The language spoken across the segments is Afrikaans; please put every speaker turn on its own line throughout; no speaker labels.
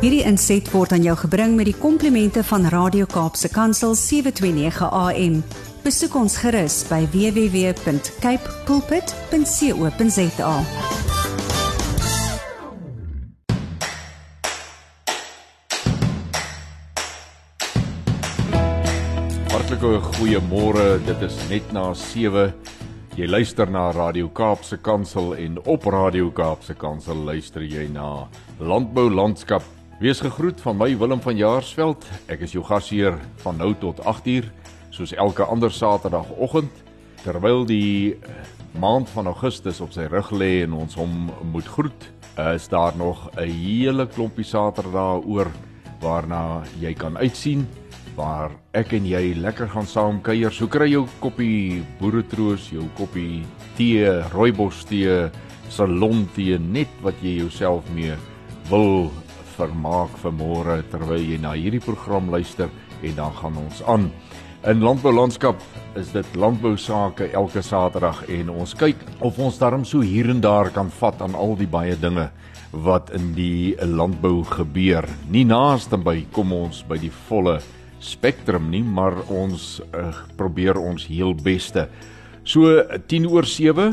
Hierdie inset word aan jou gebring met die komplimente van Radio Kaapse Kansel 729 AM. Besoek ons gerus by www.cape pulpit.co.za.
Hartlike goeiemôre. Dit is net na 7. Jy luister na Radio Kaapse Kansel en op Radio Kaapse Kansel luister jy na Landbou Landskap. Wees gegroet van my Willem van Jaarsveld. Ek is jou gasheer van nou tot 8uur, soos elke ander Saterdagoggend, terwyl die eh, maand van Augustus op sy rug lê en ons hom moet groet. Is daar nog 'n hele klompie Saterdae oor waarna jy kan uitsien? waar ek en jy lekker gaan saam kuier. So kry jou koppie boeretroos, jou koppie tee, rooibos tee, salon tee, net wat jy jouself mee wil vermaak vir môre terwyl jy na hierdie program luister en dan gaan ons aan. In landbou landskap is dit landbou sake elke Saterdag en ons kyk of ons darm so hier en daar kan vat aan al die baie dinge wat in die landbou gebeur. Nie naaste by kom ons by die volle spektrum nie, maar ons uh, probeer ons heel beste. So 10 oor 7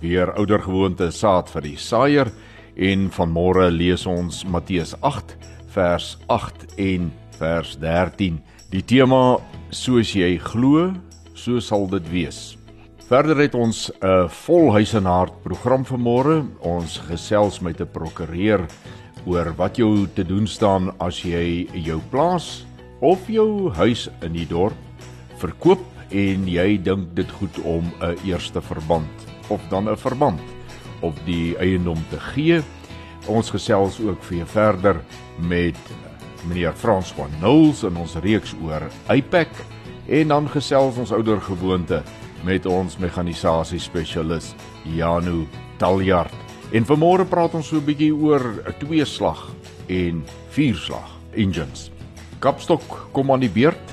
weer ouer gewoonte saad vir die saaier en vanmôre lees ons Matteus 8 vers 8 en vers 13. Die tema soos jy glo, so sal dit wees. Verder het ons 'n uh, volhuis en hart program vanmôre. Ons gesels met 'n prokureur oor wat jou te doen staan as jy jou plaas of jou huis in die dorp verkoop en jy dink dit goed om 'n eerste verband of dan 'n verband op die eiendom te gee. Ons gesels ook vir verder met meneer Frans van Nouls in ons reeks oor iPack en dan gesels ons ouer gewoonte met ons mekanisasie spesialis Janu Taljard. En vanmôre praat ons so 'n bietjie oor 'n twee slag en vier slag engines. Kapstok kom aan die beurt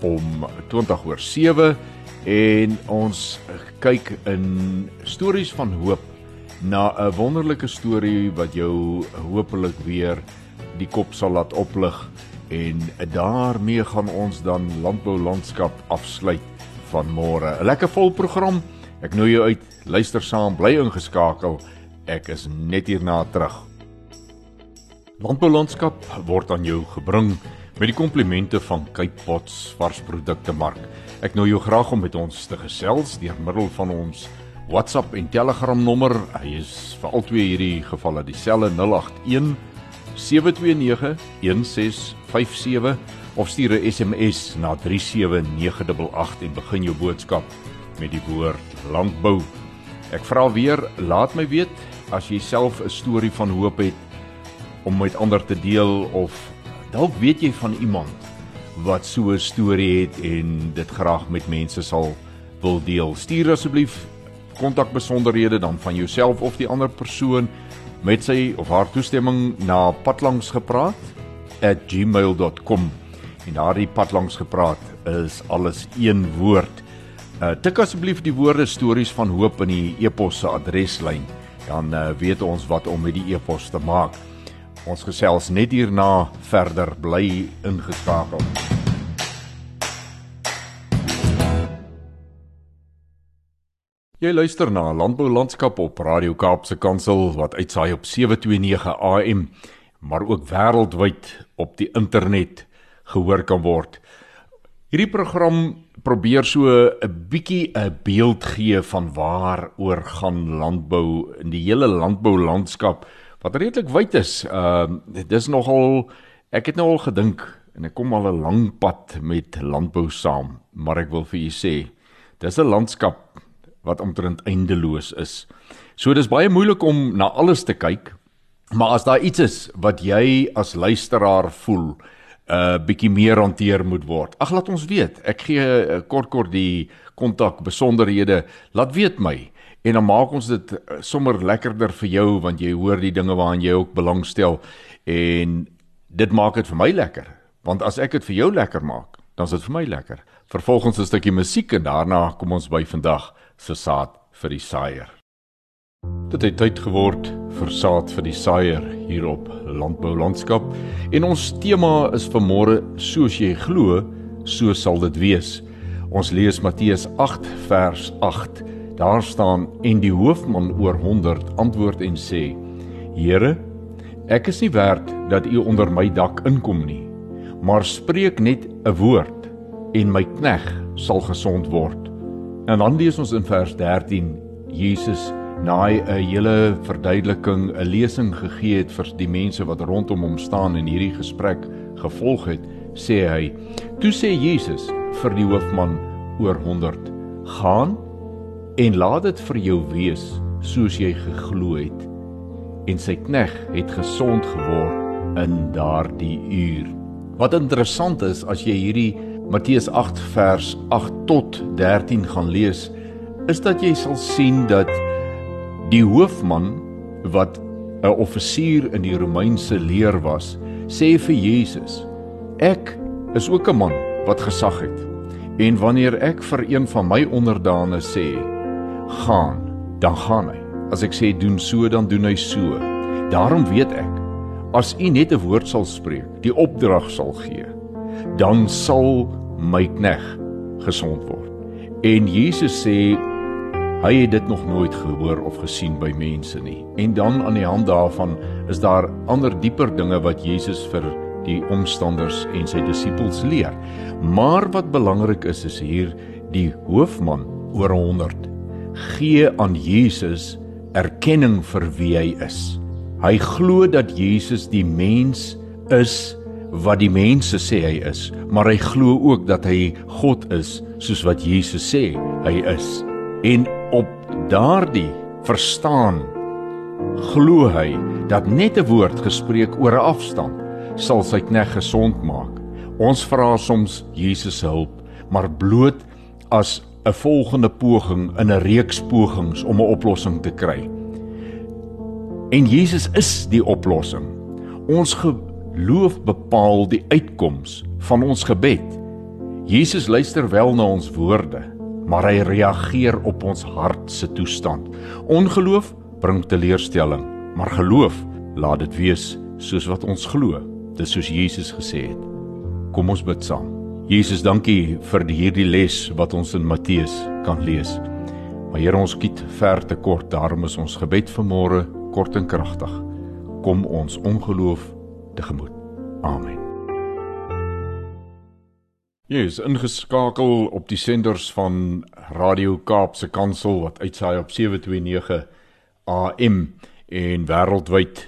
om 20 oor 7 en ons kyk in stories van hoop na 'n wonderlike storie wat jou hopelik weer die kop sal laat oplig en daarmee gaan ons dan landbou landskap afsluit van môre. 'n Lekker vol program. Ek nooi jou uit. Luister saam, bly ingeskakel. Ek is net hierna terug. Landbou landskap word aan jou gebring met die komplimente van Cape Pots varsprodukte mark. Ek nooi jou graag om met ons te gesels deur middel van ons WhatsApp en Telegram nommer. Hy is vir al twee hierdie gevalle dieselfde 081 729 1657 of stuur 'n SMS na 37988 en begin jou boodskap met die woord landbou. Ek vra weer, laat my weet as jy self 'n storie van hoop het om met ander te deel of Dalk weet jy van iemand wat so 'n storie het en dit graag met mense sal wil deel. Stuur asseblief kontakbesonderhede dan van jouself of die ander persoon met sy of haar toestemming na patlangsgepraat@gmail.com. En daardie patlangsgepraat is alles een woord. Uh, tik asseblief die woorde stories van hoop in die e-pos se adreslyn. Dan uh, weet ons wat om met die e-pos te maak. Ons gesels net hierna verder bly ingeskakel. Jy luister na Landbou Landskap op Radio Kaapse Kansel wat uitsaai op 729 AM, maar ook wêreldwyd op die internet gehoor kan word. Hierdie program probeer so 'n bietjie 'n beeld gee van waar oor gaan landbou in die hele landboulandskap wat redelik wyd is. Ehm uh, dis nogal ek het nou al gedink en ek kom al 'n lang pad met landbou saam, maar ek wil vir u sê, dis 'n landskap wat omtrent eindeloos is. So dis baie moeilik om na alles te kyk. Maar as daar iets is wat jy as luisteraar voel, 'n uh, bietjie meer hanteer moet word. Ag laat ons weet. Ek gee uh, kort kort die kontak besonderhede. Laat weet my en dan maak ons dit eh, sommer lekkerder vir jou want jy hoor die dinge waaraan jy ook belangstel en dit maak dit vir my lekker want as ek dit vir jou lekker maak dan is dit vir my lekker vervolgens 'n stukkie musiek en daarna kom ons by vandag se saad vir die saaier Dit het tyd geword vir saad vir die saaier hier op Landbou Landskap en ons tema is vanmôre soos jy glo, so sal dit wees. Ons lees Matteus 8 vers 8. Daar staan en die hoofman oor 100 antwoord en sê: Here, ek is nie werd dat u onder my dak inkom nie, maar spreek net 'n woord en my knegg sal gesond word. En dan lees ons in vers 13 Jesus na 'n hele verduideliking, 'n lesing gegee het vir die mense wat rondom hom staan en hierdie gesprek gevolg het, sê hy: "Toe sê Jesus vir die hoofman oor 100: "Gaan en laat dit vir jou wees soos jy geglo het." En sy knegg het gesond geword in daardie uur. Wat interessant is as jy hierdie Matteus 8 vers 8 tot 13 gaan lees, is dat jy sal sien dat Die hoofman wat 'n offisier in die Romeinse leer was, sê vir Jesus: "Ek is ook 'n man wat gesag het. En wanneer ek vir een van my onderdane sê: "Gaan," dan gaan hy. As ek sê doen so, dan doen hy so. Daarom weet ek, as u net 'n woord sal spreek, die opdrag sal gee, dan sal my knegg gesond word. En Jesus sê Hy het dit nog nooit gehoor of gesien by mense nie. En dan aan die hand daarvan is daar ander dieper dinge wat Jesus vir die omstanders en sy disippels leer. Maar wat belangrik is is hier die hoofman oor 100 gee aan Jesus erkenning vir wie hy is. Hy glo dat Jesus die mens is wat die mense sê hy is, maar hy glo ook dat hy God is soos wat Jesus sê hy is. En op daardie verstaan glo hy dat net 'n woord gespreek oor 'n afstand sal sy knegg gesond maak. Ons vra soms Jesus se hulp, maar bloot as 'n volgende poging in 'n reeks pogings om 'n oplossing te kry. En Jesus is die oplossing. Ons geloof bepaal die uitkoms van ons gebed. Jesus luister wel na ons woorde maar hy reageer op ons hart se toestand. Ongeloof bring teleurstelling, maar geloof laat dit wees soos wat ons glo. Dis soos Jesus gesê het. Kom ons bid saam. Jesus, dankie vir hierdie les wat ons in Matteus kan lees. Maar Here, ons skiet ver te kort, daarom is ons gebed vanmôre kort en kragtig. Kom ons ongeloof tegemoet. Amen. Jy is ingeskakel op die senders van Radio Kaapse Kansel wat uitsaai op 729 AM en wêreldwyd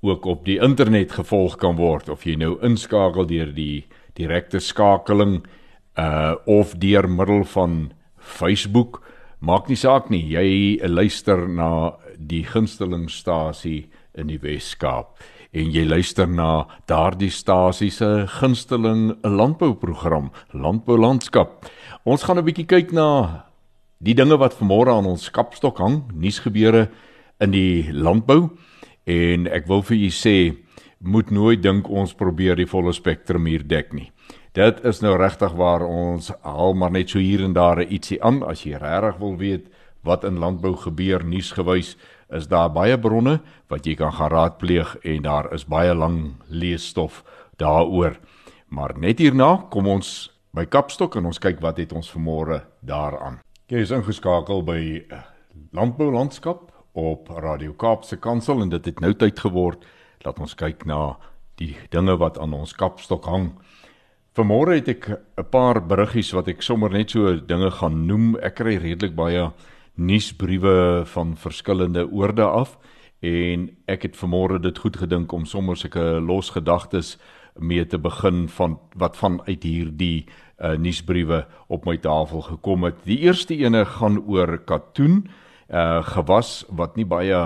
ook op die internet gevolg kan word of jy nou inskakel deur die direkte skakeling uh of deur middel van Facebook maak nie saak nie jy luister na die gunstelingstasie in die Wes-Kaap en jy luister na daardie stasie se gunsteling landbouprogram Landbou Landskap. Ons gaan 'n bietjie kyk na die dinge wat vanmôre aan ons kapstok hang, nuusgebeure in die landbou en ek wil vir u sê moet nooit dink ons probeer die volle spektrum hier dek nie. Dit is nou regtig waar ons haal maar net so hier en daar ietsie aan as jy regtig wil weet wat in landbou gebeur nuusgewys is daar baie bronne wat jy kan gaan raadpleeg en daar is baie lang leesstof daaroor. Maar net hierna kom ons by Kapstok en ons kyk wat het ons vanmôre daaraan. Jy is ingeskakel by eh, Landbou Landskap op Radio Kaapse Kansel en dit het nou tyd geword dat ons kyk na die dinge wat aan ons Kapstok hang. Vanmôre het ek 'n paar bruggies wat ek sommer net so dinge gaan noem. Ek kry redelik baie nuusbriewe van verskillende oorde af en ek het vanmôre dit goed gedink om sommer sulke losgedagtes mee te begin van wat vanuit hierdie uh, nuusbriewe op my tafel gekom het. Die eerste ene gaan oor katoen, uh gewas wat nie baie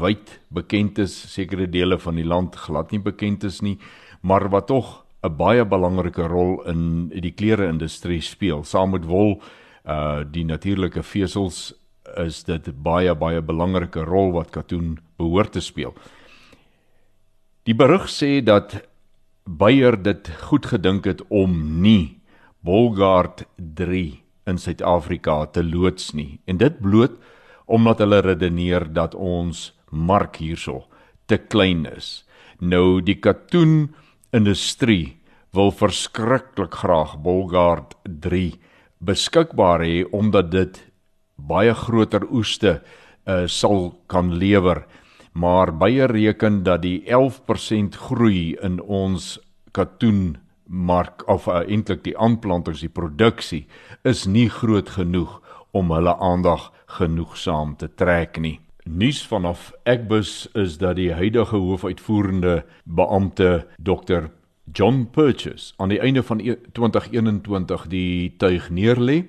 wyd bekend is, sekere dele van die land glad nie bekend is nie, maar wat tog 'n baie belangrike rol in die klere-industrie speel. Saam met wol, uh die natuurlike vesels is dit baie baie belangrike rol wat katoen behoort te speel. Die berig sê dat Beyer dit goed gedink het om nie Bolgard 3 in Suid-Afrika te loods nie en dit bloot omdat hulle redeneer dat ons mark hierso te klein is. Nou die katoen industrie wil verskriklik graag Bulgard 3 beskikbaar hê omdat dit baie groter oeste uh, sal kan lewer maar baie reken dat die 11% groei in ons katoen mark of uh, eintlik die aanplantings die produksie is nie groot genoeg om hulle aandag genoegsaam te trek nie. Nuus vanaf Egbus is dat die huidige hoofuitvoerende beampte Dr John Purchase aan die einde van 2021 e-, die tuig neerlê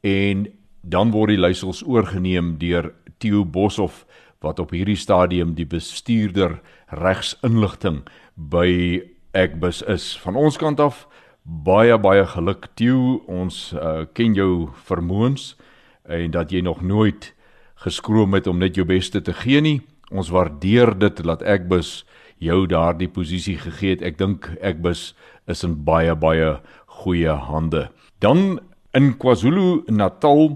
en dan word die leiersels oorgeneem deur Theo Boshoff wat op hierdie stadium die bestuurder regsinligting by Egbus is. Van ons kant af baie baie geluk Theo, ons uh, ken jou vermoëns en dat jy nog nooit geskroom het om net jou beste te gee nie. Ons waardeer dit dat Egbus jou daardie posisie gegee het. Ek dink Egbus is in baie baie goeie hande. Dan in KwaZulu-Natal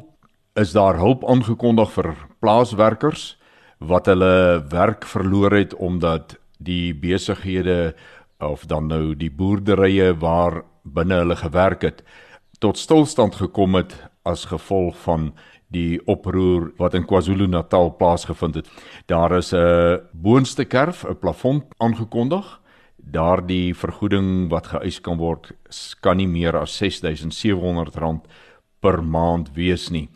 is daar hulp aangekondig vir plaaswerkers wat hulle werk verloor het omdat die besighede of dan nou die boerderye waar binne hulle gewerk het tot stilstand gekom het as gevolg van die oproer wat in KwaZulu-Natal plaasgevind het. Daar is 'n boonste kerf, 'n plafon aangekondig. Daardie vergoeding wat geëis kan word, kan nie meer as R6700 per maand wees nie.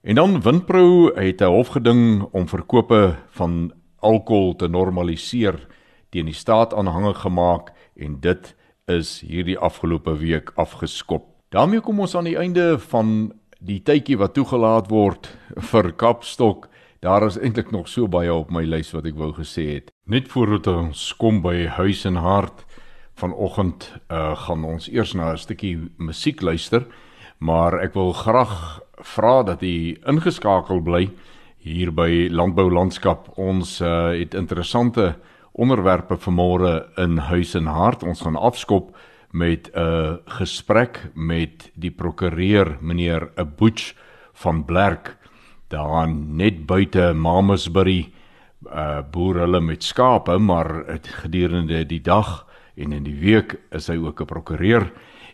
En dan Windpro het 'n hofgeding om verkope van alkohol te normaliseer teen die staat aanhangig gemaak en dit is hierdie afgelope week afgeskop. daarmee kom ons aan die einde van die tydjie wat toegelaat word vir Kapstok, daar is eintlik nog so baie op my lys wat ek wou gesê het. Net voordat ons kom by Huis en Hart vanoggend uh, gaan ons eers na 'n stukkie musiek luister, maar ek wil graag vra dat u ingeskakel bly hier by Landbou Landskap. Ons uh, het interessante onderwerpe vanmôre in Huis en Hart. Ons gaan afskop met 'n gesprek met die prokureur meneer Aboech van Blerk daar net buite Mamasbury uh boer hulle met skape maar gedurende die dag en in die week is hy ook 'n prokureur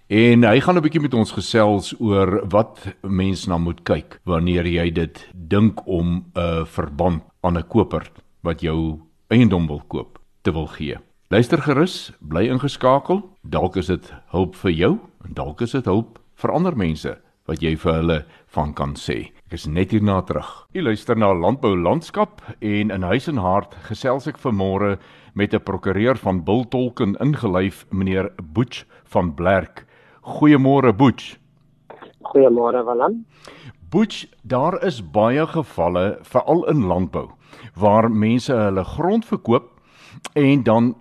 en hy gaan 'n bietjie met ons gesels oor wat mense na moet kyk wanneer jy dit dink om 'n verband aan 'n koper wat jou eiendom wil koop te wil gee. Luister gerus, bly ingeskakel. Dalk is dit hulp vir jou en dalk is dit hulp vir ander mense wat jy vir hulle van kan sê. Ek is net hierna terug. Jy luister na Landbou Landskap en in Huis en Hart gesels ek vanmôre met 'n prokureur van Bultolken ingelyf, meneer Boets van Blerk. Goeiemôre Boets.
Goeiemôre Willem.
Boets, daar is baie gevalle veral in landbou waar mense hulle grond verkoop en dan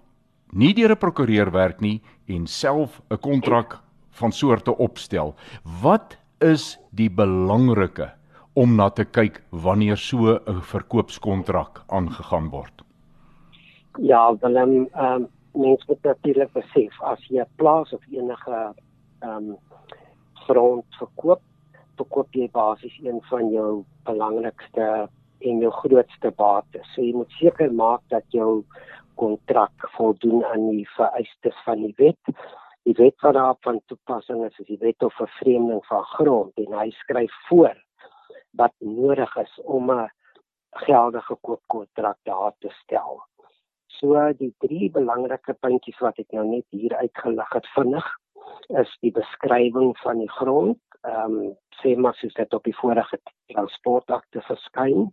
nie deur 'n prokureur werk nie en self 'n kontrak van soorte opstel. Wat is die belangrike om na te kyk wanneer so 'n verkoopskontrak aangegaan word?
Ja, dan ehm um, mens moet natuurlik besef as jy 'n plaas of enige ehm um, grond verkoop, verkoop jy basies een van jou belangrikste en jou grootste bates. So jy moet seker maak dat jou kontrak voldoen aan die vereistes van die wet. Die wet wat daar van toepassing is, is die wet op vervreemding van grond en hy skryf voor wat nodig is om 'n geldige koopkontrak daar te stel. So die drie belangrike puntjies wat ek nou net hier uitgelig het vinnig is die beskrywing van die grond. Ehm um, sê maar soos dit op die vorige transportakte verskyn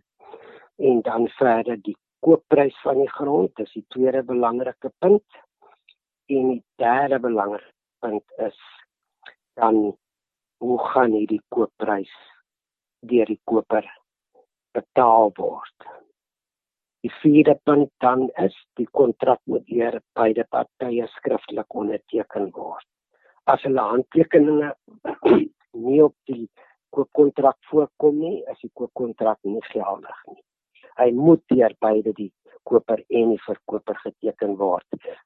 en dan verder die koopprys van die grond, dis die tweede belangrike punt. En die derde belangrike punt is dan hoe gaan hierdie koopprys deur die koper betaal word. Die vierde punt dan is die kontrak moet deur beide partye skriftelik onderteken word. As hulle handtekeninge nie op die koopkontrak voorkom nie, is die koopkontrak nie geldig nie hy moet deur beide die koper en die verkoper geteken word.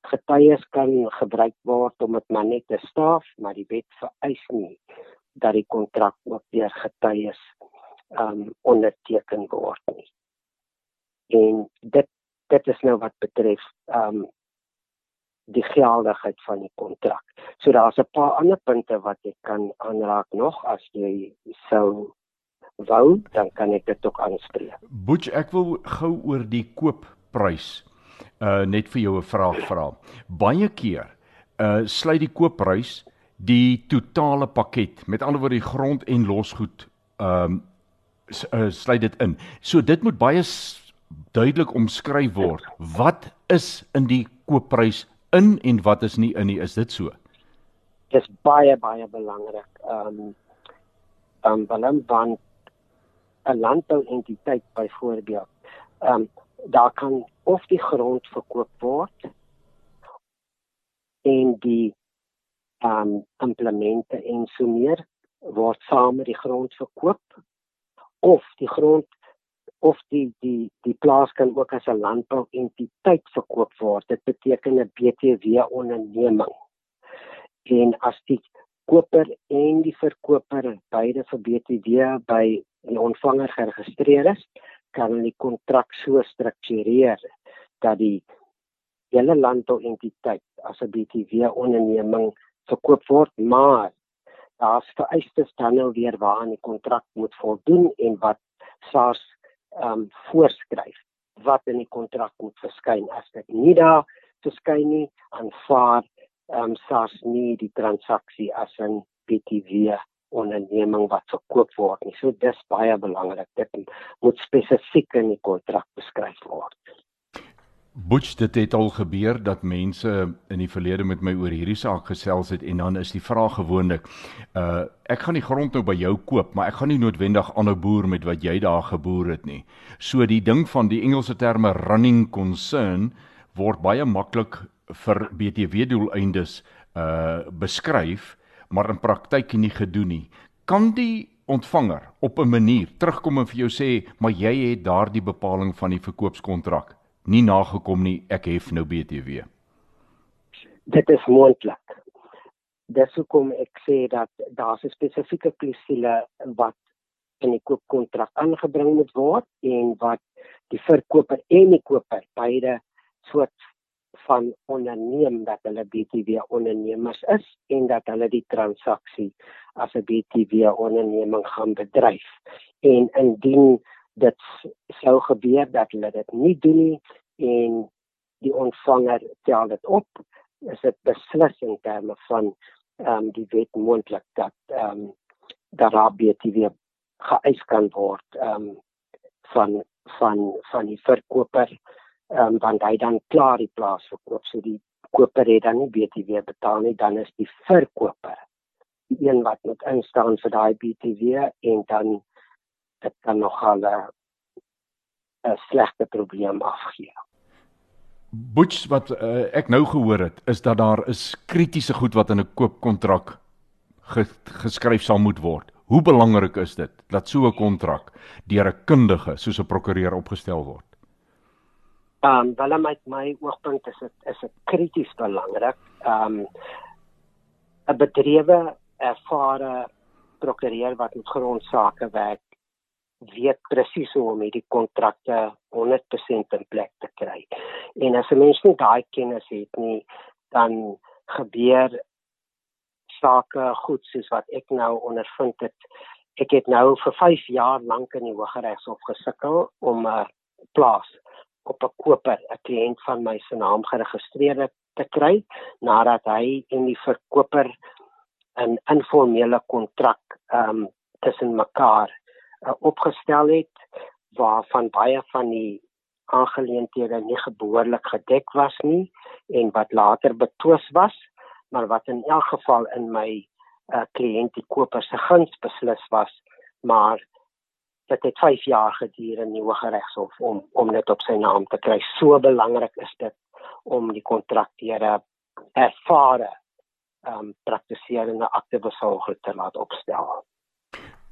Getuies kan gebruik word om dit maar net te staaf, maar die wet vereis nie dat die kontrak ook deur getuies um onderteken word nie. En dit dit is nou wat betref um die geldigheid van die kontrak. So daar's 'n paar ander punte wat ek kan aanraak nog as jy sou wou, dan kan ek dit ook aanspreek.
Boets, ek wil gou oor die koopprys uh net vir jou 'n vraag vra. Baie keer uh sluit die koopprys die totale pakket, met ander woorde die grond en losgoed um uh, sluit dit in. So dit moet baie duidelik omskryf word. Wat is in die koopprys in en wat is nie in nie? Is dit so?
Dis baie baie belangrik. Um um Willem van 'n landbouentiteit byvoorbeeld. Um daar kan of die grond verkoop word en die um implemente en so meer word saam met die grond verkoop of die grond of die die die plaas kan ook as 'n landbouentiteit verkoop word. Dit beteken 'n BTW onderneming. En as die koper en die verkoper beide vir BTW by die ontvanger geregistreer is, kan hulle die kontrak so struktureer dat die hele landbouentiteit as 'n BTW onderneming verkoop word, maar daar's vereistes dan nou weer waaraan die kontrak moet voldoen en wat SARS um, voorskryf wat in die kontrak moet verskyn as dit nie daar verskyn nie aanvaar ehm um, SARS nie die transaksie as 'n BTW onderneming wat verkoop word nie. So dis baie belangrik. Dit moet spesifiek in die kontrak beskryf word.
Butch dit het al gebeur dat mense in die verlede met my oor hierdie saak gesels het en dan is die vraag gewoonlik uh ek gaan die grond nou by jou koop maar ek gaan nie noodwendig aanhou boer met wat jy daar geboer het nie. So die ding van die Engelse terme running concern word baie maklik vir BTW doeleindes uh beskryf maar in praktyk nie gedoen nie. Kan die ontvanger op 'n manier terugkom en vir jou sê maar jy het daardie bepaling van die verkoopskontrak nie nagekom nie, ek hef nou BTW.
Dit is moontlik. Dis hoekom ek sê dat daar 'n spesifieke klousule wat in die koopkontrak aangebring moet word en wat die verkoper en die koper beide soort van onderneem dat hulle BTW ondernemers is en dat hulle die transaksie as 'n BTW onderneming gaan bedryf. En indien dit sou gebeur dat hulle dit nie doen nie en die ontvanger tel dit op is dit beslis in terme van ehm um, die wet moontlik dat ehm um, dat BTW geëis kan word ehm um, van van van die verkoper ehm um, want hy dan klaar die plaas verkoop. So die koper het dan nie BTW betaal nie dan is die verkoper die een wat moet instaan vir daai BTW en dan dit kan nogal 'n 'n slegte probleem afgee.
Butch wat uh, ek nou gehoor het is dat daar is kritiese goed wat in 'n koopkontrak ge geskryf sal moet word. Hoe belangrik is dit dat so 'n kontrak deur 'n kundige soos 'n prokureur opgestel word?
Ehm um, wel met my oogpunt is dit is dit krities belangrik. Ehm um, 'n bedrywe ervare prokureur wat met grondsake werk weet presies hoe om hierdie kontrakte 100% in plek te kry. En as 'n mens nie daai kennis het nie, dan gebeur sake goed soos wat ek nou ondervind het. Ek het nou vir 5 jaar lank in die Hooggeregshof gesukkel om 'n plaas op 'n koper, 'n kliënt van my se naam geregistreer te kry nadat hy en die verkoper 'n informele kontrak ehm um, tussen mekaar uh, opgestel het waarvan baie van die aangeleenthede nie geboorlik gedek was nie en wat later betwis was maar wat in elk geval in my uh, kliënt die koper se guns beslis was maar dit het 5 jaar geduur in die Hooggeregshof om om dit op sy naam te kry. So belangrik is dit om die kontrakteure ervare ehm um, praktiserende akte besorger te laat opstel.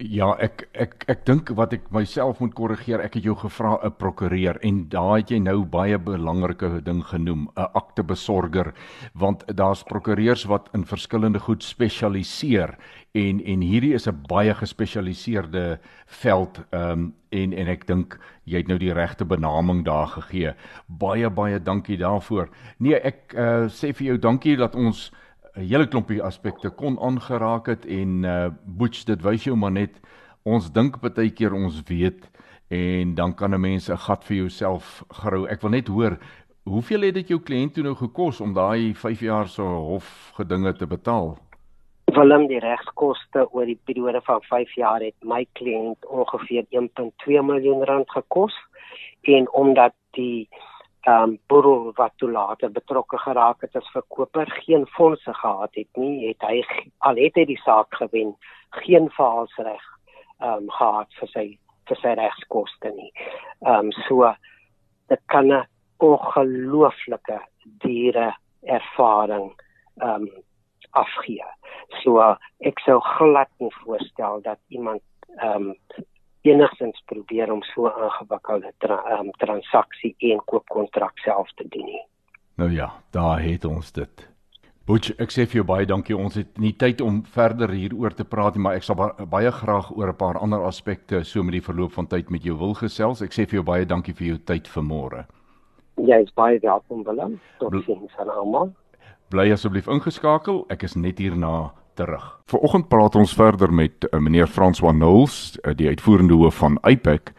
Ja, ek ek ek dink wat ek myself moet korrigeer, ek het jou gevra 'n prokureur en daar het jy nou baie belangrike ding genoem, 'n aktebesorger, want daar's prokureurs wat in verskillende goed spesialiseer en en hierdie is 'n baie gespesialiseerde veld ehm um, en en ek dink jy het nou die regte benaming daar gegee. Baie baie dankie daarvoor. Nee, ek uh, sê vir jou dankie dat ons 'n hele klompie aspekte kon aangeraak het en uh Boets dit wys jou maar net ons dink baie keer ons weet en dan kan 'n mens 'n gat vir jouself grou. Ek wil net hoor hoeveel het dit jou kliënt toe nou gekos om daai 5 jaar se hof gedinge te betaal?
Willem die regskoste oor die periode van 5 jaar het my kliënt ongeveer 1.2 miljoen rand gekos en omdat die ehm um, boedel wat toe later betrokke geraak het as verkoper geen fondse gehad het nie, het hy al het hy die saak gewen, geen verhaalsreg ehm um, gehad vir sy vir sy regskoste nie. Ehm um, so dit kan 'n ongelooflike diere ervaring ehm um, afgee. So ek sou glad nie voorstel dat iemand ehm um, enigstens probeer om so 'n ingewikkelde tra um, transaksie en koopkontrak self te doen nie.
Nou ja, daar het ons dit. Butch, ek sê vir jou baie dankie. Ons het nie tyd om verder hieroor te praat nie, maar ek sal ba baie graag oor 'n paar ander aspekte so met die verloop van tyd met jou wil gesels. Ek sê vir jou baie dankie vir jou tyd vanmôre.
Jy is baie welkom, Willem. Totsiens aan almal.
Bly asseblief ingeskakel. Ek is net hier na terug. Vanoggend praat ons verder met uh, meneer François Knowles, uh, die uitvoerende hoof van IPAC.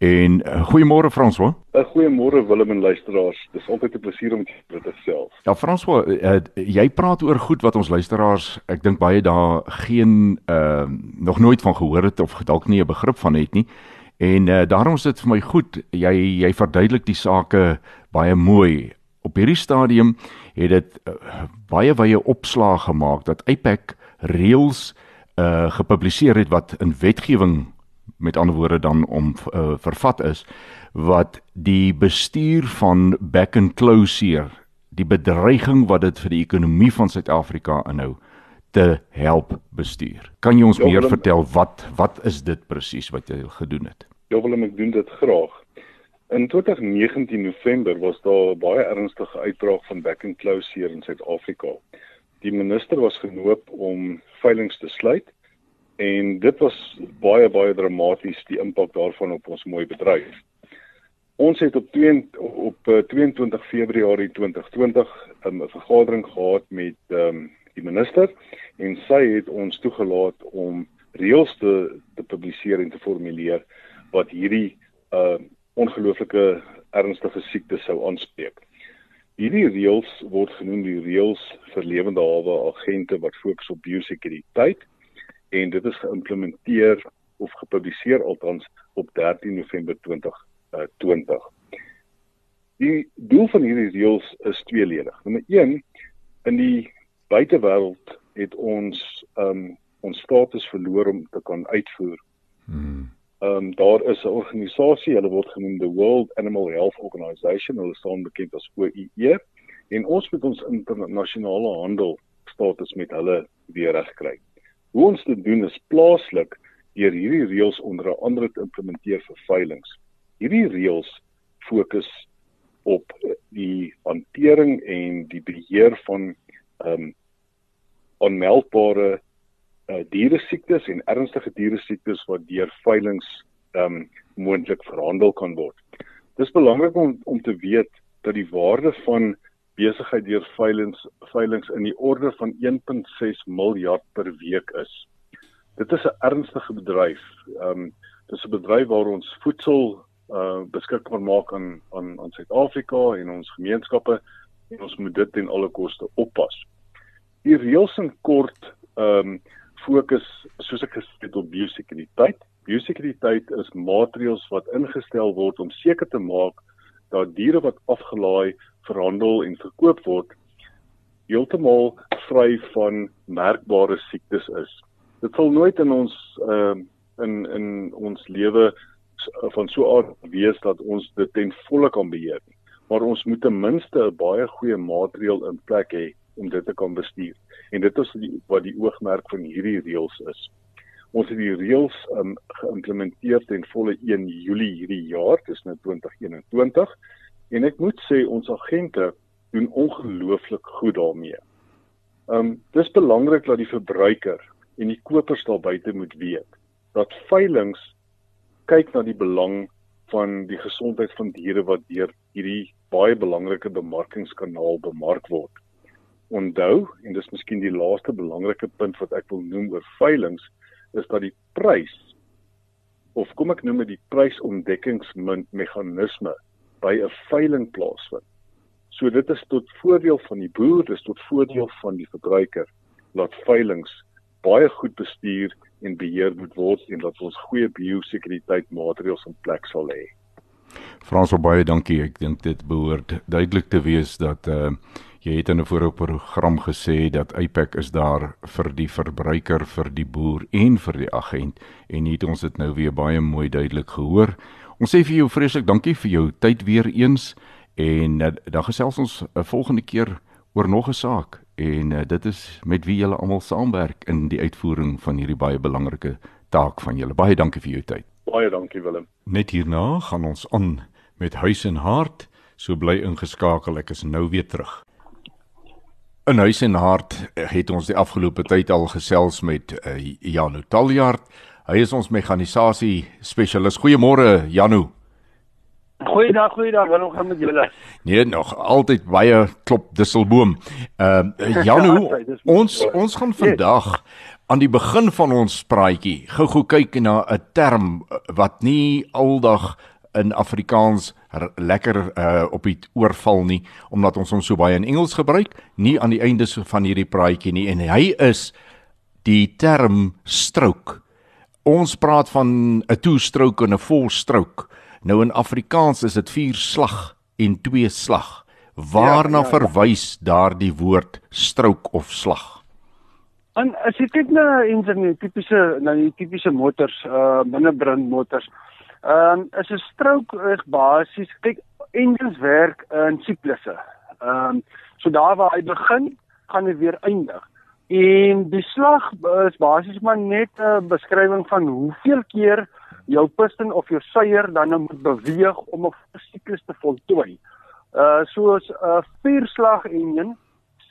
En uh, goeiemôre François.
'n Goeiemôre Willem en luisteraars. Dis altyd 'n plesier om dit te self.
Ja François, uh, jy praat oor goed wat ons luisteraars, ek dink baie daar geen uh nog nooit van gehoor het of dalk nie 'n begrip van het nie. En uh, daarom is dit vir my goed jy jy verduidelik die sake baie mooi. Op hierdie stadium het dit uh, baie baie opslag gemaak dat IPAC reëls uh gepubliseer het wat in wetgewing met ander woorde dan om uh, vervat is wat die bestuur van back and close hier die bedreiging wat dit vir die ekonomie van Suid-Afrika inhou te help bestuur. Kan jy ons ja, meer vertel wat wat is dit presies wat jy gedoen het?
Ja, wil ek doen dit graag. In 2019 November was daar baie ernstige uitbraak van back and close hier in Suid-Afrika die minister was genoop om veilinge te sluit en dit was baie baie dramaties die impak daarvan op ons mooi bedryf. Ons het op 2 op 22 eh, Februarie 2020 'n vergadering gehad met um, die minister en sy het ons toegelaat om reëls te te publiseer en te formuleer wat hierdie uh ongelooflike ernstige siekte sou aanspreek. Hierdie reëls word genoem die reëls vir lewende hawe agente wat fokus op biosekuriteit en dit is geïmplementeer of gepubliseer althans op 13 November 2020. Uh, die doel van hierdie reëls is tweeledig. Nommer 1 in die buitewêreld het ons um ons status verloor om te kan uitvoer. Hmm. Ehm um, daar is 'n organisasie, hulle word genoem the World Animal Health Organization, hulle staan bekend as OIE en ons moet ons internasionale handel status met hulle weer regkry. Hoe ons dit doen is plaaslik deur hierdie reëls onder andere te implementeer vir veilinge. Hierdie reëls fokus op die hantering en die beheer van ehm um, onmeldbare uh, diere siektes en ernstige diere siektes wat deur veilinge ehm um, moontlik verhandel kan word. Dis belangrik om om te weet dat die waarde van besigheid deur veilinge veilinge in die orde van 1.6 miljard per week is. Dit is 'n ernstige bedryf. Ehm um, dis 'n bedryf waar ons voedsel uh beskikbaar maak aan aan aan Suid-Afrika en ons gemeenskappe en ons moet dit ten alle koste oppas. Die reëls in kort ehm um, fokus soos ek gesê het op biosekuriteit. Biosekuriteit is maatreëls wat ingestel word om seker te maak dat diere wat afgelaai, verhandel en verkoop word heeltemal vry van merkbare siektes is. Dit sal nooit in ons ehm uh, in in ons lewe van so aard wees dat ons dit ten volle kan beheer nie. Maar ons moet ten minste 'n baie goeie maatreël in plek hê om dit te kan bestuur. En dit is die, wat die oogmerk van hierdie reëls is. Ons het die reëls um, geïmplementeer ten volle 1 Julie hierdie jaar, dis nou 2021. En ek moet sê ons agente doen ongelooflik goed daarmee. Um, dis belangrik dat die verbruiker en die kopers daar buite moet weet dat veilinge kyk na die belang van die gesondheid van diere wat deur hierdie baie belangrike bemarkingskanaal bemark word. Onthou, en dis miskien die laaste belangrike punt wat ek wil noem oor veilinge, is dat die prys of kom ek noem dit die prysontdekkingsmeganisme by 'n veiling plaasvind. So dit is tot voordeel van die boer, dis tot voordeel van die verbruiker dat veilinge baie goed bestuur en beheer moet word en dat ons goeie biosekuriteit maatreëls in plek sal hê.
Frans baie dankie. Ek dink dit behoort duidelik te wees dat uh jy het in 'n vorige program gesê dat APEC is daar vir die verbruiker, vir die boer en vir die agent en hier het ons dit nou weer baie mooi duidelik gehoor. Ons sê vir jou vreeslik dankie vir jou tyd weer eens en uh, dan gesels ons 'n uh, volgende keer oor nog 'n saak en uh, dit is met wie julle almal saamwerk in die uitvoering van hierdie baie belangrike taak van julle. Baie dankie vir jou tyd.
Baie dankie Willem.
Net hierna gaan ons aan met huis en hart. So bly ingeskakel, ek is nou weer terug. In huis en hart het ons die afgelope tyd al gesels met uh, Janu Taljard. Hy is ons mekanisasie spesialis. Goeiemôre Janu.
Goeiedag, goeiedag. Wat gaan met julle?
Nee, nog altyd baie klop disselboom. Ehm uh, Janu, ons ons gaan vandag aan die begin van ons praatjie gou-gou kyk na 'n term wat nie aldag in Afrikaans lekker uh, op die oorval nie omdat ons hom so baie in Engels gebruik, nie aan die einde van hierdie praatjie nie en hy is die term stroke. Ons praat van 'n two-stroke en 'n four-stroke. Nou in Afrikaans is dit vier slag en twee slag. Waarna ja, ja, ja. verwys daardie woord stroke of slag?
En as jy kyk na enige tipiese na die tipiese motors, uh binnebrand motors, ehm um, is 'n stroke is basies kyk engines werk in siklusse. Ehm um, so daar waar hy begin, gaan hy weer eindig. En die slag is basies maar net 'n beskrywing van hoeveel keer jou piston of jou suier dan nou moet beweeg om 'n siklus te voltooi. Uh soos 'n uh, vierslag enjin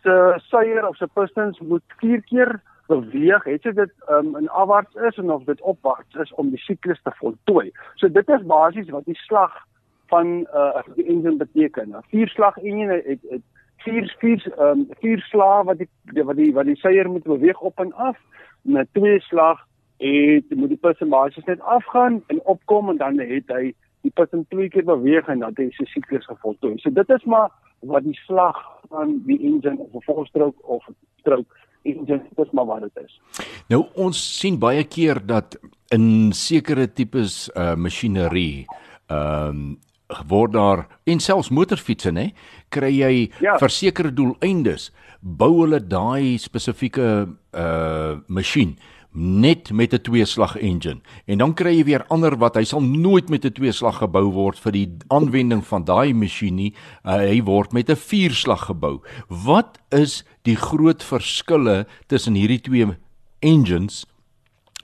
se suier of se pistons moet vier keer beweeg, het jy dit um, in afwaarts is en of dit opwaarts is om die siklus te voltooi. So dit is basies wat die slag van uh die enjin beteken. 'n Vierslag enjin het, het, vier vier um vier slae wat die wat die wat die suier moet beweeg op en af met twee slag het moet die piston basies net afgaan en opkom en dan het hy die piston twee keer beweeg en dan het hy sy siklus gevoltooi. So dit is maar wat die slag van die engine of 'n volstrook of strook engine is maar wat dit is.
Nou ons sien baie keer dat in sekere tipes uh masjinerie ehm um, word daar en selfs motorfietsse nê kry jy ja. vir sekere doeleindes bou hulle daai spesifieke uh masjien net met 'n tweeslag engine. En dan kry jy weer ander wat hy sal nooit met 'n tweeslag gebou word vir die aanwending van daai masjien nie. Uh, hy word met 'n vierslag gebou. Wat is die groot verskille tussen hierdie twee engines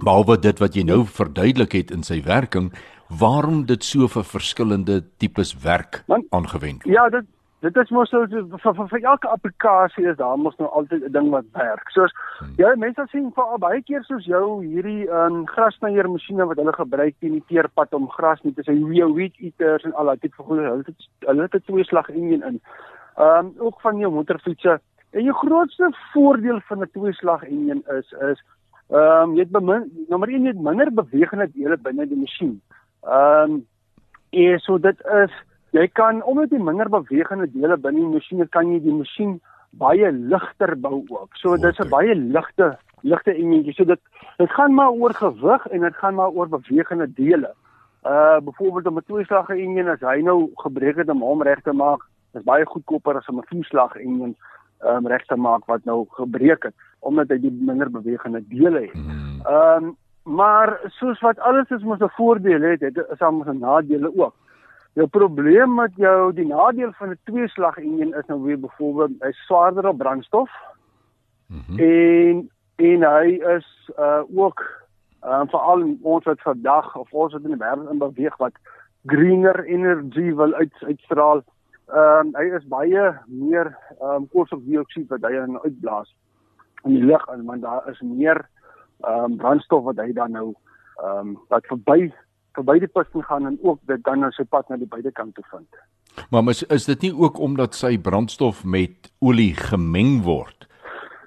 behalwe dit wat jy nou verduidelik het in sy werking waarom dit so vir verskillende tipes werk aangewend
word? Ja dit dit is mos so vir, vir, vir elke applikasie is daar mos nou altyd 'n ding wat werk. Soos hmm. jy mense sien vir al baie keer soos jou hierdie um, grasnyer masjiene wat hulle gebruik teen die teerpad om gras nie te sê jou weed eaters en al daai tipe goede hulle het hulle het twee slag enjin in. Ehm um, ook van jou motorfietsse. En jou grootste voordeel van 'n twee slag enjin is is ehm um, jy het bemin, nommer 1 jy het minder bewegende dele binne die masjien. Ehm um, en so dit is jy kan omdat jy minder bewegende dele binne die masjien kan jy die masjien baie ligter bou ook. So dis 'n baie ligte ligte enjintjie. So dit dit gaan maar oor gewig en dit gaan maar oor bewegende dele. Uh byvoorbeeld om 'n tweeslag enjin as hy nou gebreek het om hom reg te maak, is baie goedkoper as om 'n vierslag enjin um reg te maak wat nou gebreek het omdat hy die minder bewegende dele het. Ehm um, maar soos wat alles is mos 'n voordeel het, het is daar mos 'n nadele ook. Jou probleem met jou die nadeel van 'n tweeslag enjin is nou weer byvoorbeeld hy swaarder op brandstof. Mm -hmm. En en hy is uh ook uh, veral ons wat vandag of ons wat in die wêreld in beweeg wat greener energy wil uit uitstraal. Ehm um, hy is baie meer ehm um, koolstofdioksied wat hy dan uitblaas in die lug en want daar is meer ehm um, brandstof wat hy dan nou ehm um, wat verby verby die piston gaan en ook dit dan nou sy pad na die buitekant toe vind.
Maar is, is dit nie ook omdat sy brandstof met olie gemeng word?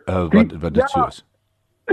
Uh, wat wat dit ja, so is?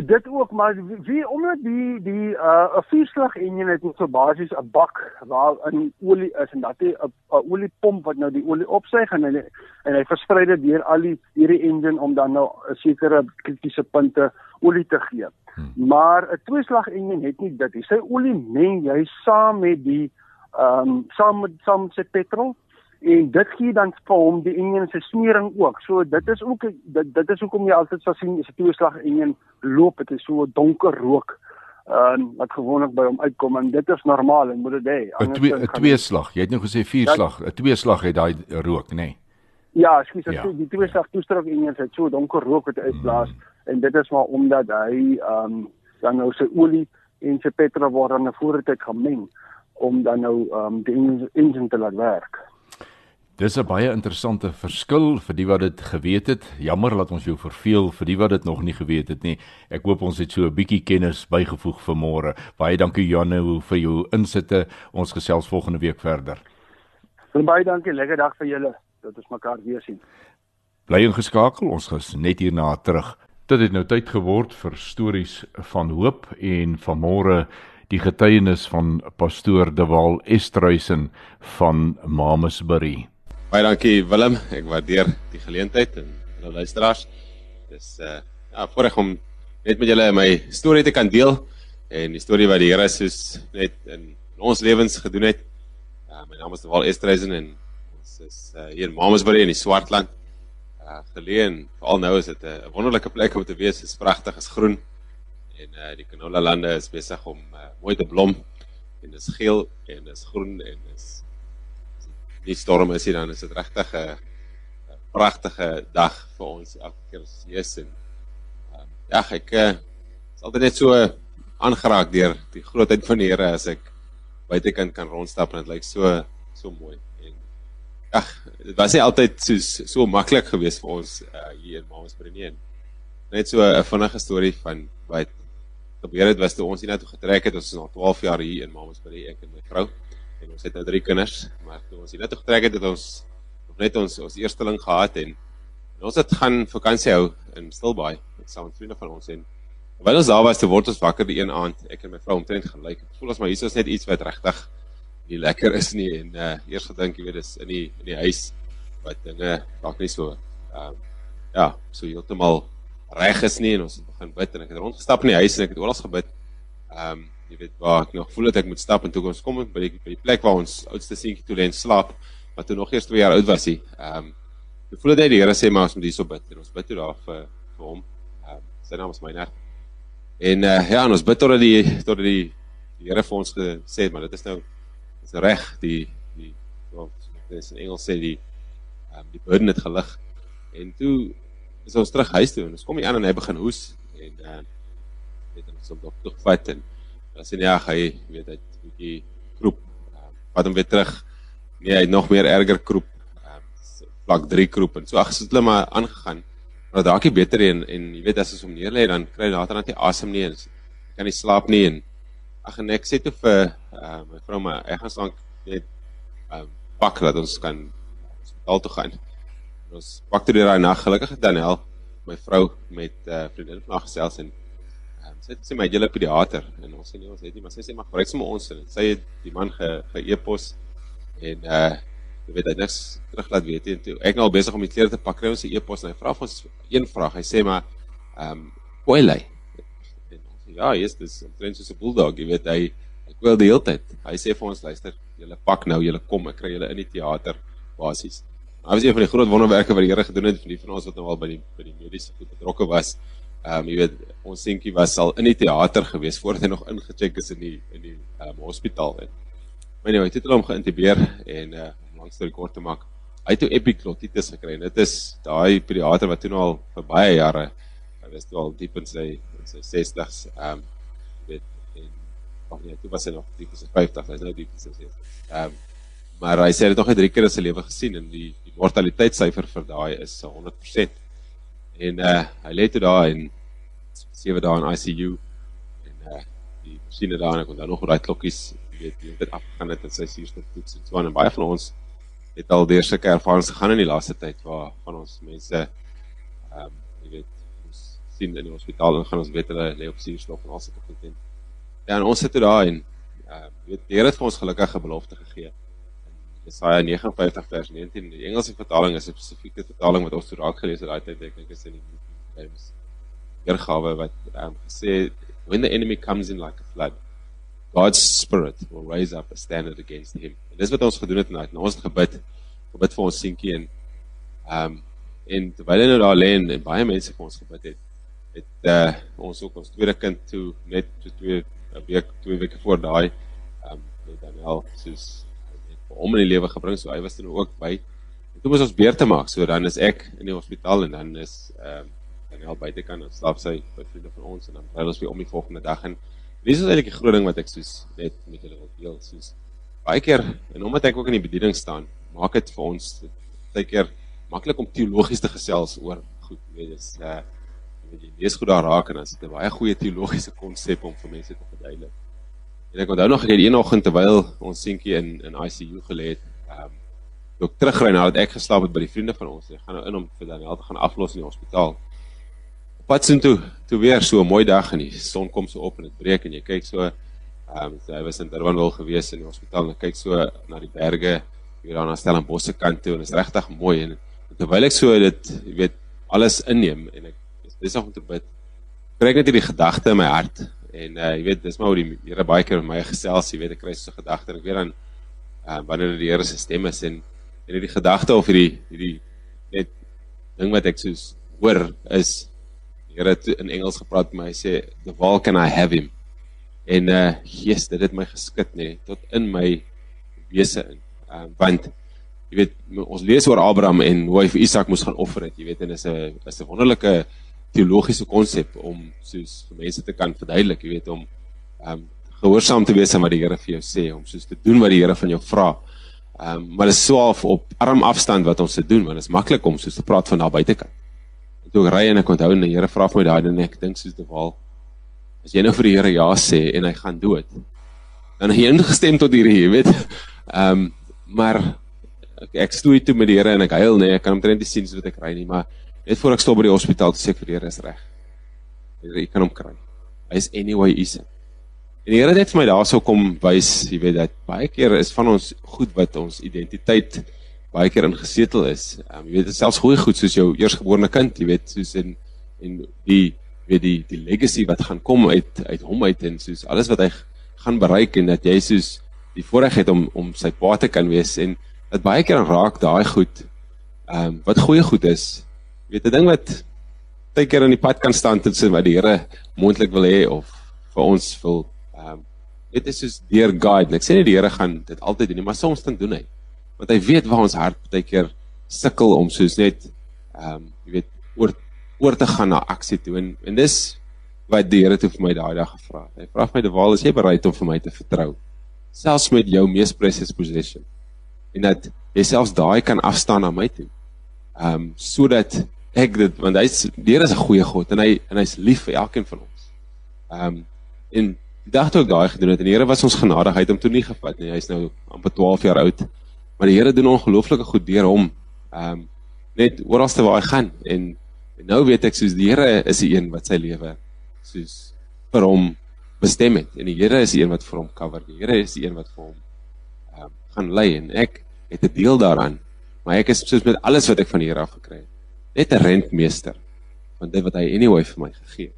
Dit ook maar wie omdat die die uh 'n vierslag enjin het so basies 'n bak waar in olie is en dat 'n oliepomp wat nou die olie opsuig en hy en hy versprei dit deur al die hierdie enjin om dan nou 'n sekere kritiese punte olie te gee. Hmm. Maar 'n tweeslag enjin het nie dit nie. Sy olie meng jy saam met die ehm um, saam met saam met sy petrol en dit gee dan vir hom die enjin se smering ook. So dit is ook dit dit is hoekom jy altyd sal sien as 'n tweeslag enjin loop dit is so donker rook en uh, wat gewoonlik by hom uitkom en dit is normaal en moet dit hê.
'n twee 'n tweeslag. Jy het nou gesê vierslag. 'n Tweeslag het daai rook, nê? Nee.
Ja, ekskuus, ja. die tweeslag toestrook enjin het so donker rook wat uitblaas mm. en dit is maar omdat hy ehm um, dan nou sy olie en sy petrol word aan 'n voertuig gemeng om dan nou ehm um, die enjin te laat werk.
Dis 'n baie interessante verskil vir die wat dit geweet het. Jammer dat ons jou verveel vir die wat dit nog nie geweet het nie. Ek hoop ons het so 'n bietjie kennis bygevoeg vir môre. Baie dankie Janne vir jou insitte. Ons gesels volgende week verder.
Baie dankie. Lekker dag vir julle. Dat ons mekaar weer sien.
Bly ingeskakel. Ons gaan net hierna terug. Dit het nou tyd geword vir stories van hoop en van môre die getuienis van pastoor De Waal Estruisen van Mamasbury.
Baie dankie Willem, ek waardeer die geleentheid en hulle luisteraars. Dis uh ja, voorreg om net met julle my storie te kan deel en die storie wat die Here soos net in ons lewens gedoen het. Uh my naam is Dewal Estreisen en ons is uh hier in Mamasbury in die Swartland. Uh geleë en veral nou is dit 'n wonderlike plek om te wees. Dit is pragtig, is groen en uh die canola lande is besig om uh, mooi te blom en dit is geel en dit is groen en dit die storm is hier dan is dit regtig 'n pragtige dag vir ons elke keer as Jesus en um, ja ek uh, is altyd net so aangeraak deur die grootheid van die Here as ek buitekant kan rondstap en dit lyk so so mooi. En ag dit was nie altyd so so maklik geweest vir ons uh, hier in Mamasbrenie net so 'n vinnige storie van wat gebeur het was toe ons hier na toe getrek het. Ons is al 12 jaar hier in Mamasbrenie ek en my vrou en ons het nou drie kinders, maar toe ons hier net getrek het het ons nog net ons ons eersteling gehad en, en ons het gaan vakansie hou in Stilbaai met saam met vriende van ons en terwyl ons daar was te word ons wakker die een aand, ek en my vrou omtrent gelyk. Ek voel as maar hier is net iets wat regtig nie lekker is nie en uh eers gedink jy weet dis in die in die huis wat dinge dalk nie so ehm uh, ja, so heeltemal reg is nie en ons het begin bid en ek het rondgestap in die huis en ek het oral gebid. Ehm um, jy weet waar ek nog voel dat ek moet stap en toe ons kom by die, by die plek waar ons oudste seentjie toe lê en slaap wat toe nog eers 2 jaar oud was hy. Ehm um, ek voel dat die Here sê maar ons moet hierso bid en ons bid toe daar vir vir hom. Ehm um, sy naam is Meinert. En uh, ja, ons bid tot die tot die die Here vir ons gesê het maar dit is nou is reg die die wat is in Engels sê die ehm um, die burden het gelig. En toe is ons terug huis toe en ons kom hier aan en hy begin hoes en uh, weet ons op dokter vat en en ja, hy weet hy 'n bietjie kroep. Wat hom weer terug. Nee, hy het nog meer erger kroep. Um, vlak 3 kroep en so ag, het hulle maar aangegaan. Maar dalk nie beter en en jy weet as ons hom neerlê dan kry hy later net nie asem nie en kan nie slaap nie en ag en ek sê toe vir uh, my vrou maar ek gaan slank net um, pak dat ons kan hospitaal toe gaan. Ons pak toe die daai nag gelukkig het Daniel my vrou met uh, vriendin vanaand gesels en sy sê my julle pediater en ons sê nie ons het nie. Maar sy sê maar gebruik sommer ons. En sy het die man ge ge-e-pos en uh jy weet hy niks terug laat weet en toe ek nou al besig om die klere te pak kry ons se e-pos en hy vra ons een vraag. Hy sê maar ehm um, koelai en ons sê ja is dis omtrent soos 'n bulldog jy weet hy ek wil die hele tyd. Hy sê vir ons luister julle pak nou julle kom ek kry julle in die teater basies. Hy was een van die groot wonderwerke wat die Here gedoen het vir die van ons wat nou al by die by die mediese goed betrokke was. Ehm um, jy weet ons seentjie was al in die teater gewees voordat hy nog ingecheck is in die in die ehm um, hospitaal en my nou het hulle hom geïntubeer en uh langs die kort te maak. Hy het toe epiglotitis gekry en dit is daai pediater wat toe nou al vir baie jare hy was toe al diep in sy in sy 60s ehm um, weet of nee, toe was hy nog 350, hy's nou 360. Ehm um, maar hy sê hy het nog net drie keer in sy lewe gesien en die die mortaliteitssyfer vir daai is 100%. En uh hy lê toe daar en sewe dae in ICU en uh die masjiene daar en ek onthou nog hoe daai klokkies, jy weet, jy het afgegaan het en sy suurstof toets en so aan en baie van ons het al deur sulke ervarings gegaan in die laaste tyd waar van ons mense ehm um, jy weet ons sien in die hospitaal en gaan ons weet hulle lê op suurstof en alsoos op dit. Ja, en ons sit toe daar en ehm jy weet die Here het vir ons gelukkige belofte gegee. Jesaja 59 vers 19 die Engelse vertaling is 'n spesifieke vertaling wat ons toe raak gelees het daai tyd ek dink is in die James weergawe wat um, gesê when the enemy comes in like a flood God's spirit will raise up a standard against him. En dis wat ons gedoen het tonight. Nou ons het gebid. Gebid vir ons seentjie en ehm um, en terwyl hy nou daar lê en, en baie mense vir ons gebid het, het uh ons ook ons tweede kind toe net so twee 'n week twee weke voor daai ehm um, met Daniel soos net vir hom in die lewe gebring. So hy was dan ook by. En toe moes ons beurte maak. So dan is ek in die hospitaal en dan is ehm um, Daniel buitekant en slaap sy by vriende van ons en dan bly ons weer om die volgende dag en Dis is eintlik die groot ding wat ek soos net met julle wil deel, soos baie keer en omdat ek ook in die bediening staan, maak dit vir ons baie keer maklik om teologies te gesels oor goed, weet jy, dis uh weet jy, lees goed daar raak en dan is dit 'n baie goeie teologiese konsep om vir mense te verduidelik. En ek onthou nog hierdie een oggend terwyl ons seentjie in in ICU gelê het, ehm um, toe ek terugry nadat ek geslaap het by die vriende van ons, ek gaan nou in om vir Daniel te gaan aflos in die hospitaal pad sien toe, toe weer so 'n mooi dag en die son kom so op en dit breek en jy kyk so ehm um, hy was in Durbanville gewees in die hospitaal en kyk so na die berge hier daar na Stellenbosch kant toe en dit is regtig mooi en, en terwyl ek so dit jy weet alles inneem en ek is besig om te bid kry ek net hierdie gedagte in my hart en uh, jy weet dis maar hoe die Here baie keer met my gesels jy weet ek kry so gedagte en ek weet dan uh, wanneer die Here se stem is en en hierdie gedagte of hierdie hierdie net ding wat ek soos hoor is Here in Engels gepraat met my. Hy sê, "The wall can I have him?" En uh Jesus, dit het my geskit nê nee, tot in my wese in. Ehm uh, want jy weet ons lees oor Abraham en hoe hy vir Isak moes gaan offer het, jy weet en is 'n is 'n wonderlike teologiese konsep om soos vir mense te kan verduidelik, jy weet om ehm um, gehoorsaam te wees aan wat die Here vir jou sê, om soos te doen wat die Here van jou vra. Ehm um, maar dit is swaaf op arm afstand wat ons te doen, want dit is maklik om soos te praat van daar buitekant toe ek ry en ek onthou en die Here vra vir my daai en ek dink soos te val. As jy nou vir die Here ja sê en hy gaan dood, dan jy ingestem tot hierdie, jy weet. Ehm um, maar ek, ek stoei toe met die Here en ek huil nee, ek kan omtrent nie sien sodat ek ry nie, maar net voor ek stop by die hospitaal sê vir die Here is reg. Jy kan hom kry. Hy is anyway is. En die Here het net vir my daarso kom wys, jy weet dat baie keer is van ons goed wat ons identiteit baie keer ingesetel is. Um, jy weet selfs goeie goed soos jou eersgeborene kind, jy weet soos in en die weet die die legacy wat gaan kom uit uit hom uit en soos alles wat hy gaan bereik en dat jy soos die voorreg het om om sy pa te kan wees en dat baie keer raak daai goed ehm um, wat goeie goed is. Jy weet 'n ding wat baie keer in die pad kan staan tussen wat die Here moontlik wil hê of vir ons wil ehm um, dit is soos deur guide. Ek sê nie die Here gaan dit altyd doen nie, maar soms dan doen hy want hy weet waar ons hart baie keer sukkel om soos net ehm um, jy weet oor oor te gaan na aksie toe en en dis wat die Here toe vir my daai dag gevra het. Hy vra my die waal is jy bereid om vir my te vertrou selfs met jou mees precious possession en dat jy selfs daai kan afstaan na my toe. Ehm um, sodat ek dit want hy's die Here is 'n goeie God en hy en hy's lief vir elkeen van ons. Ehm um, en die dag toe ek daai gedoen het en die Here was ons genadig hy het hom toe nie gevat nie. Hy's nou amper 12 jaar oud. Maar die Here doen ongelooflike goed deur hom. Ehm um, net oralste waar hy gaan en, en nou weet ek soos die Here is die een wat sy lewe soos vir hom bestem het en die Here is die een wat vir hom cover. Die Here is die een wat vir hom ehm um, gaan lei en ek het 'n deel daaraan. Maar ek is soos met alles wat ek van die Here af gekry het, net 'n rentmeester van dit wat hy anyway vir my gegee het.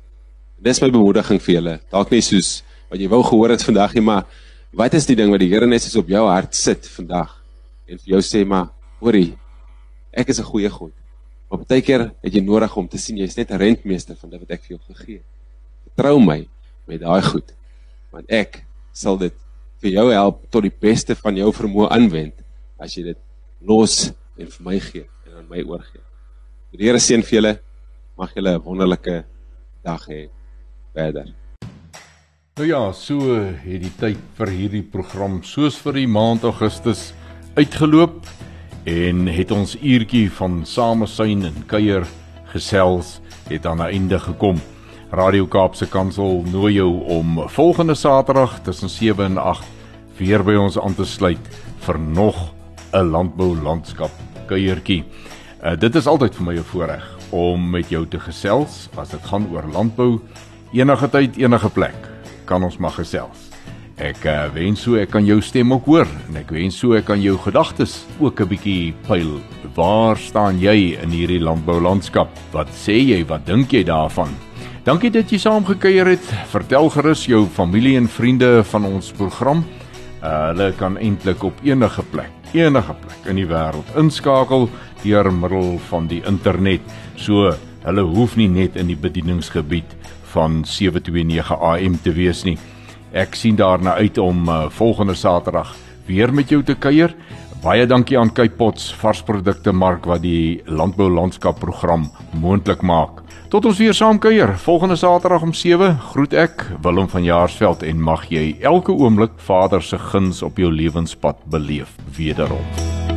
Dis my bemoediging vir julle. Dalk nie soos wat jy wou gehoor het vandag nie, maar wat is die ding wat die Here net soos op jou hart sit vandag? En vir jou sê maar hoorie ek is 'n goeie God. Maar baie keer het jy nodig om te sien jy's net 'n rentmeester van dit wat ek vir jou gegee het. Vertrou my met daai goed. Want ek sal dit vir jou help tot die beste van jou vermoë aanwend as jy dit los en vir my gee en aan my oorgee. Die Here seën vir julle. Mag julle 'n wonderlike dag hê verder.
Nou ja, so het die tyd vir hierdie program soos vir die maand Augustus uitgeloop en het ons uurtjie van samesyn en kuier gesels het aan 'n einde gekom. Radio Kaapse Kansel nooi jou om volgende Saterdag tussen 7 en 8 weer by ons aan te sluit vir nog 'n landbou landskap kuiertjie. Uh, dit is altyd vir my 'n voorreg om met jou te gesels as dit gaan oor landbou enige tyd enige plek kan ons maar gesels. Ek uh, wens so ek kan jou stem ook hoor en ek wens so ek kan jou gedagtes ook 'n bietjie pyl. Waar staan jy in hierdie landboulandskap? Wat sê jy? Wat dink jy daarvan? Dankie dat jy saam gekuier het. Vertel gerus jou familie en vriende van ons program. Uh, hulle kan eintlik op enige plek, enige plek in die wêreld inskakel deur middel van die internet. So hulle hoef nie net in die bedieningsgebied van 729 AM te wees nie. Ek sien daarna uit om uh, volgende Saterdag weer met jou te kuier. Baie dankie aan Kypots varsprodukte mark wat die landbou landskap program moontlik maak. Tot ons weer saam kuier volgende Saterdag om 7. Groet ek Willem van Jaarsveld en mag jy elke oomblik Vader se guns op jou lewenspad beleef wederom.